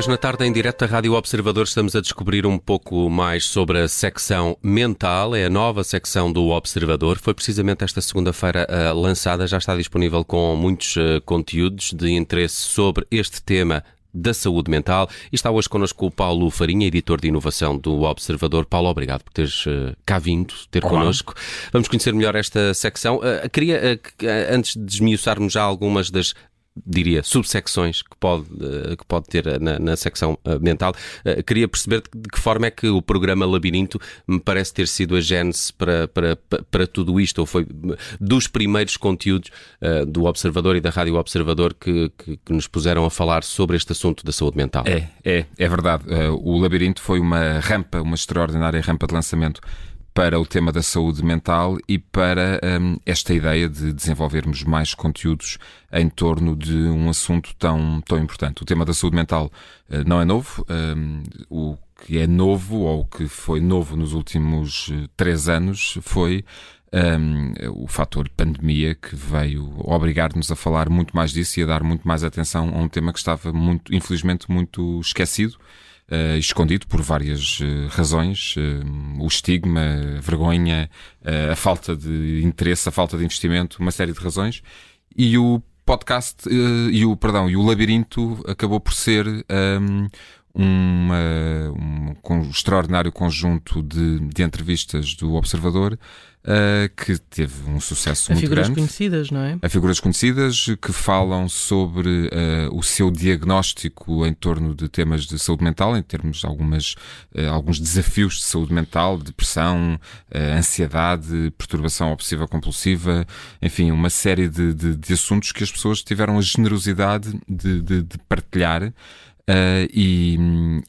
hoje na tarde em direto da Rádio Observador estamos a descobrir um pouco mais sobre a secção mental, é a nova secção do Observador. Foi precisamente esta segunda-feira uh, lançada, já está disponível com muitos uh, conteúdos de interesse sobre este tema da saúde mental. E está hoje connosco o Paulo Farinha, editor de inovação do Observador. Paulo, obrigado por teres uh, cá vindo, ter Olá. connosco. Vamos conhecer melhor esta secção. Uh, queria, uh, antes de desmiuçarmos já algumas das diria, subsecções que pode, eh, que pode ter na, na secção eh, mental. Eh, queria perceber de que forma é que o programa Labirinto me parece ter sido a gênese para, para, para tudo isto, ou foi dos primeiros conteúdos do Observador e da Rádio Observador que, que, que, nos puseram a falar sobre este assunto da saúde mental. É, é, é verdade. o Labirinto foi uma rampa, uma extraordinária rampa de lançamento para o tema da saúde mental e para um, esta ideia de desenvolvermos mais conteúdos em torno de um assunto tão, tão importante. O tema da saúde mental uh, não é novo. Um, o que é novo, ou o que foi novo nos últimos uh, três anos, foi um, o fator pandemia que veio obrigar-nos a falar muito mais disso e a dar muito mais atenção a um tema que estava muito, infelizmente, muito esquecido uh, escondido por várias uh, razões, uh, o estigma, a vergonha, a falta de interesse, a falta de investimento, uma série de razões. E o podcast e o perdão e o labirinto acabou por ser um, uma, um, um extraordinário conjunto de, de entrevistas do Observador uh, que teve um sucesso a muito figuras grande. conhecidas, não é? A figuras conhecidas que falam sobre uh, o seu diagnóstico em torno de temas de saúde mental, em termos de algumas, uh, alguns desafios de saúde mental, depressão, ansiedade, perturbação obsessiva compulsiva, enfim, uma série de, de, de assuntos que as pessoas tiveram a generosidade de, de, de partilhar. Uh, e,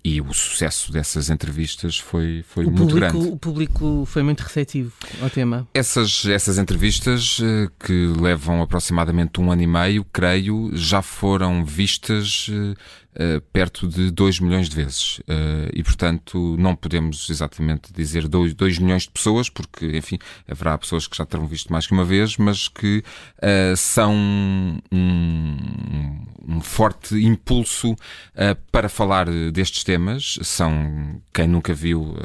e, o sucesso dessas entrevistas foi, foi muito público, grande. O público foi muito receptivo ao tema. Essas, essas entrevistas, uh, que levam aproximadamente um ano e meio, creio, já foram vistas uh, perto de 2 milhões de vezes. Uh, e, portanto, não podemos exatamente dizer 2 milhões de pessoas, porque, enfim, haverá pessoas que já terão visto mais que uma vez, mas que uh, são um, um, forte impulso para falar destes temas. São, quem nunca viu,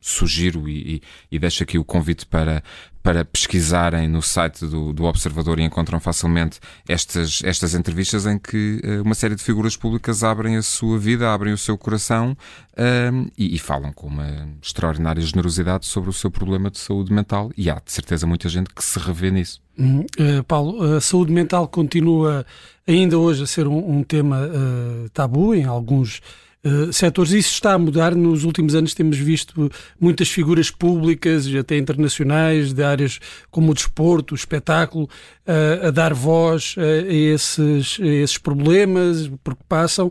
sugiro e, e, e deixo aqui o convite para, para pesquisarem no site do, do Observador e encontram facilmente estas, estas entrevistas em que uma série de figuras públicas abrem a sua vida, abrem o seu coração uh, e, e, falam com uma extraordinária generosidade sobre o seu problema de saúde mental e há de certeza muita gente que se revê nisso. Uhum. Uh, Paulo, a saúde mental continua ainda hoje a ser um, um tema eh, tabu em alguns uh, setores. Isso está a mudar. Nos últimos anos temos visto muitas figuras públicas, até internacionais, de áreas como o desporto, o espetáculo, uh, a dar voz a esses, a esses problemas, porque passam.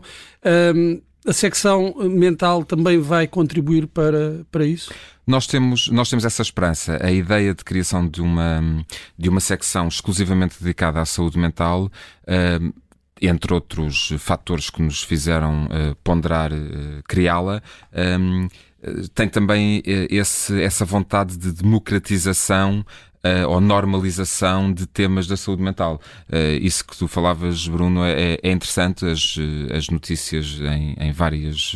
A secção mental também vai contribuir para, para isso? Nós temos, nós temos essa esperança. A ideia de criação de uma, de uma secção exclusivamente dedicada à saúde mental uh, entre outros fatores que nos fizeram uh, ponderar uh, criá-la, ehm, tem também esse, essa vontade de democratização ou normalização de temas da saúde mental. Isso que tu falavas, Bruno, é, é interessante, as, as notícias em, em várias,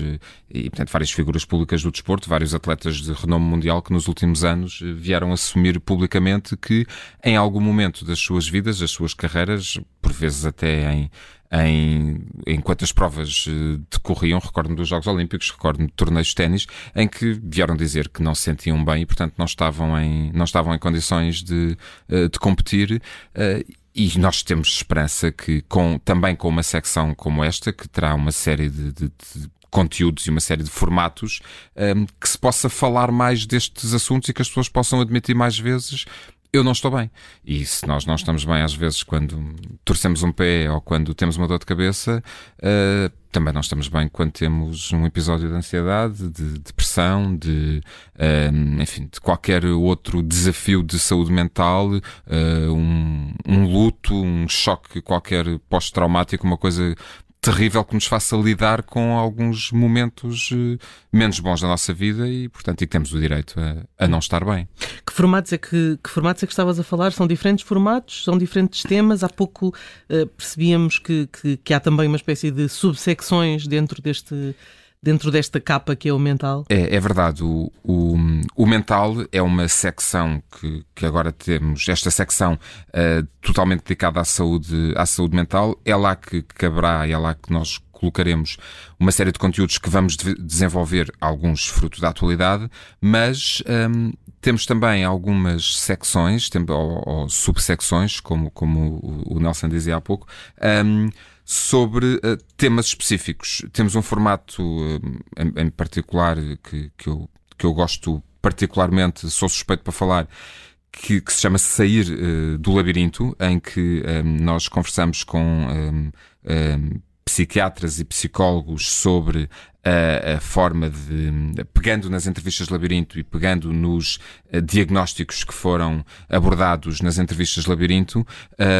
e, portanto, várias figuras públicas do desporto, vários atletas de renome mundial que nos últimos anos vieram assumir publicamente que em algum momento das suas vidas, das suas carreiras, por vezes até em em, enquanto as provas eh, decorriam, recordo-me dos Jogos Olímpicos, recordo-me de torneios de ténis, em que vieram dizer que não se sentiam bem e, portanto, não estavam em, não estavam em condições de, eh, de competir. Eh, e nós temos esperança que, com, também com uma secção como esta, que terá uma série de, de, de conteúdos e uma série de formatos, um, que se possa falar mais destes assuntos e que as pessoas possam admitir mais vezes eu não estou bem. E se nós não estamos bem, às vezes, quando torcemos um pé ou quando temos uma dor de cabeça, uh, também não estamos bem quando temos um episódio de ansiedade, de depressão, de, uh, enfim, de qualquer outro desafio de saúde mental, uh, um, um luto, um choque qualquer pós-traumático, uma coisa terrível que nos faça lidar com alguns momentos uh, menos bons da nossa vida e, portanto, e que temos o direito a, a não estar bem. Que formatos, é que, que formatos é que estavas a falar? São diferentes formatos? São diferentes temas? Há pouco uh, percebíamos que, que, que há também uma espécie de subsecções dentro deste dentro desta capa que é o mental? É, é verdade. O, o, o, mental é uma secção que, que agora temos, esta secção uh, totalmente dedicada à saúde, à saúde mental. É lá que caberá, é lá que nós colocaremos uma série de conteúdos que vamos de desenvolver, alguns fruto da atualidade, mas um, temos também algumas secções, ou, ou subsecções, como, como o Nelson dizia há pouco, um, sobre uh, temas específicos. Temos um formato uh, em, em, particular que, que, eu, que eu gosto particularmente, sou suspeito para falar, que, que se chama Sair uh, do Labirinto, em que um, nós conversamos com um, um, psiquiatras e psicólogos sobre a, a, forma de, pegando nas entrevistas de labirinto e pegando nos uh, diagnósticos que foram abordados nas entrevistas de labirinto,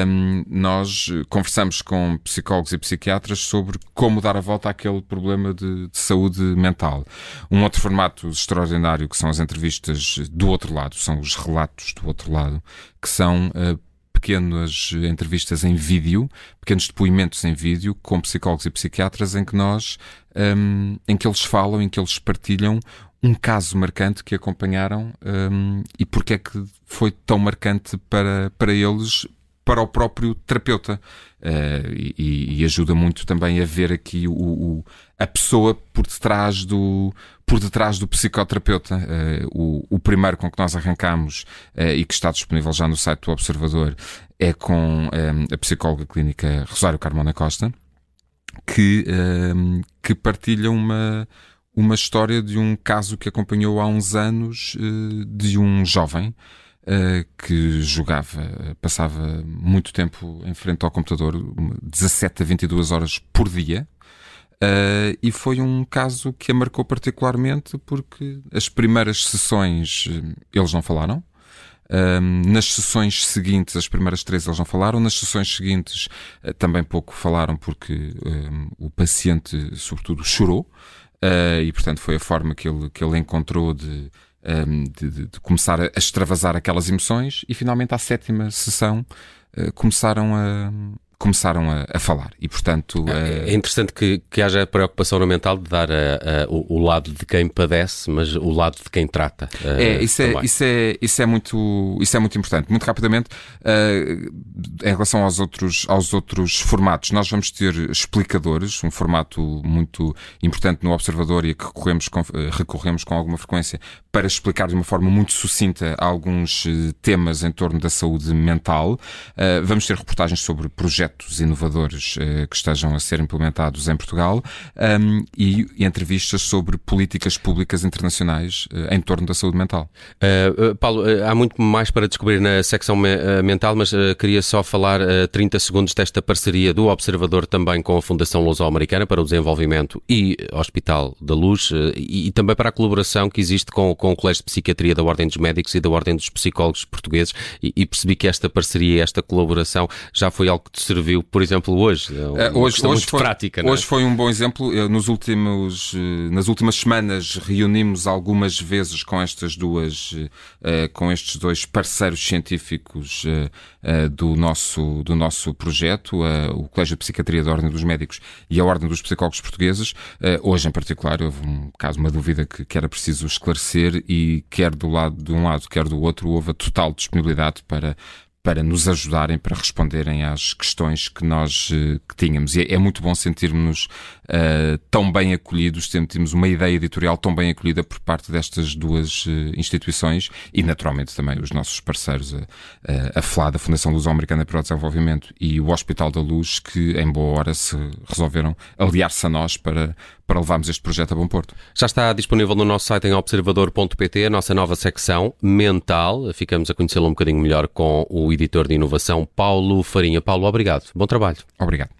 um, nós conversamos com psicólogos e psiquiatras sobre como dar a volta àquele problema de, de, saúde mental. Um outro formato extraordinário que são as entrevistas do outro lado, são os relatos do outro lado, que são uh, pequenas entrevistas em vídeo, pequenos depoimentos em vídeo com psicólogos e psiquiatras em que nós, um, em que eles falam, em que eles partilham um caso marcante que acompanharam um, e porque é que foi tão marcante para, para eles, para o próprio terapeuta. Uh, e, e, ajuda muito também a ver aqui o, o, a pessoa por detrás do, por detrás do psicoterapeuta. Uh, o, o, primeiro com que nós arrancamos uh, e que está disponível já no site do Observador é com a psicóloga clínica Rosário Carmona Costa, que, que partilha uma, uma história de um caso que acompanhou há uns anos de um jovem que jogava, passava muito tempo em frente ao computador, 17 a 22 horas por dia. Uh, e foi um caso que a marcou particularmente porque as primeiras sessões eh, eles não falaram, nas sessões seguintes, as primeiras três eles não falaram, nas sessões seguintes uh, também pouco falaram porque o paciente, sobretudo, chorou uh, e, portanto, foi a forma que ele, que ele encontrou de um, de, de, de, começar a extravasar aquelas emoções e finalmente à sétima sessão uh, começaram a começaram a, a, falar. E portanto é, é interessante que, que haja a preocupação no mental de dar a, a, o, o, lado de quem padece mas o lado de quem trata é isso é isso é isso é muito isso é muito importante. Muito rapidamente uh, em relação aos outros aos outros formatos nós vamos ter explicadores um formato muito importante no observador e a que recorremos com, recorremos com alguma frequência para explicar de uma forma muito sucinta alguns eh, temas em torno da saúde mental. Uh, vamos ter reportagens sobre projetos projetos inovadores uh, que estejam a ser implementados em Portugal um, e, entrevistas sobre políticas públicas internacionais uh, em torno da saúde mental. Uh, Paulo, há muito mais para descobrir na secção me mental, mas queria só falar 30 segundos desta parceria do Observador também com a Fundação Luso-Americana para o Desenvolvimento e Hospital da Luz e, e, também para a colaboração que existe com, com o Colégio de Psiquiatria da Ordem dos Médicos e da Ordem dos Psicólogos Portugueses e, e percebi que esta parceria, esta colaboração já foi algo que te serviu, por exemplo, hoje. É hoje, hoje foi, prática, hoje é? foi um bom exemplo. Nos últimos, eh, nas últimas semanas reunimos algumas vezes com estas duas, eh, com estes dois parceiros científicos eh, do nosso, do nosso projeto, o Colégio de Psiquiatria da Ordem dos Médicos e a Ordem dos Psicólogos Portugueses. Hoje, em particular, houve um caso, uma dúvida que, que era preciso esclarecer e quer do lado de um lado, quer do outro, houve a total disponibilidade para para nos ajudarem, para responderem às questões que nós uh, que tínhamos. E é, é muito bom sentirmos uh, tão bem acolhidos, sentirmos uma ideia editorial tão bem acolhida por parte destas duas uh, instituições e, naturalmente, também os nossos parceiros, a, a FLA, a Fundação Luso-Americana para o Desenvolvimento e o Hospital da Luz, que em boa hora se resolveram aliar-se a nós para, para levarmos este projeto a bom porto. Já está disponível no nosso site em observador.pt a nossa nova secção mental. Ficamos a conhecê-lo um bocadinho melhor com o editor de inovação Paulo Farinha. Paulo, obrigado. Bom trabalho. Obrigado.